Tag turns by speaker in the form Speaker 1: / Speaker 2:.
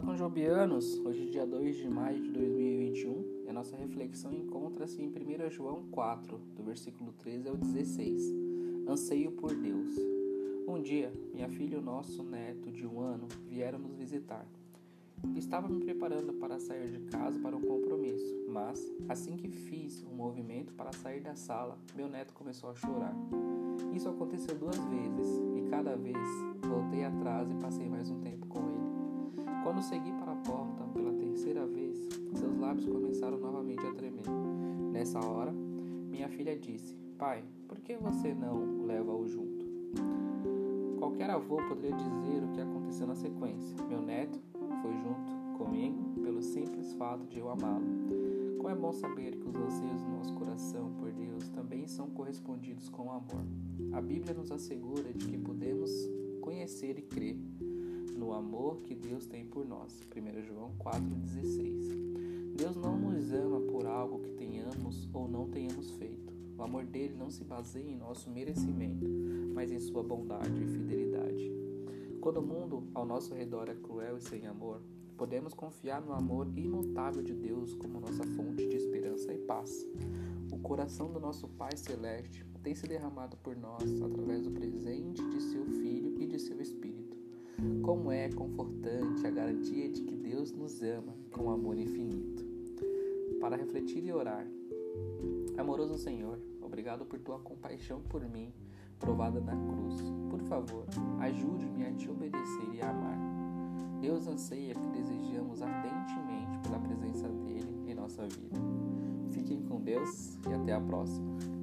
Speaker 1: conjobianos, hoje dia 2 de maio de 2021 e a nossa reflexão encontra-se em 1 João 4, do versículo 13 ao 16. Anseio por Deus. Um dia, minha filha e o nosso neto de um ano vieram nos visitar. Estava me preparando para sair de casa para um compromisso, mas assim que fiz um movimento para sair da sala, meu neto começou a chorar. Isso aconteceu duas vezes e cada vez voltei atrás e passei mais um tempo com. Quando segui para a porta pela terceira vez, seus lábios começaram novamente a tremer. Nessa hora, minha filha disse: Pai, por que você não leva-o junto? Qualquer avô poderia dizer o que aconteceu na sequência. Meu neto foi junto comigo pelo simples fato de eu amá-lo. Como é bom saber que os anseios do nosso coração por Deus também são correspondidos com o amor. A Bíblia nos assegura de que podemos conhecer e crer amor que Deus tem por nós. 1 João 4,16. Deus não nos ama por algo que tenhamos ou não tenhamos feito. O amor dele não se baseia em nosso merecimento, mas em sua bondade e fidelidade. Quando o mundo ao nosso redor é cruel e sem amor, podemos confiar no amor imutável de Deus como nossa fonte de esperança e paz. O coração do nosso Pai Celeste tem se derramado por nós através do presente de Como é confortante a garantia de que Deus nos ama com amor infinito. Para refletir e orar. Amoroso Senhor, obrigado por tua compaixão por mim, provada na cruz. Por favor, ajude-me a te obedecer e a amar. Deus anseia que desejamos ardentemente pela presença dele em nossa vida. Fiquem com Deus e até a próxima.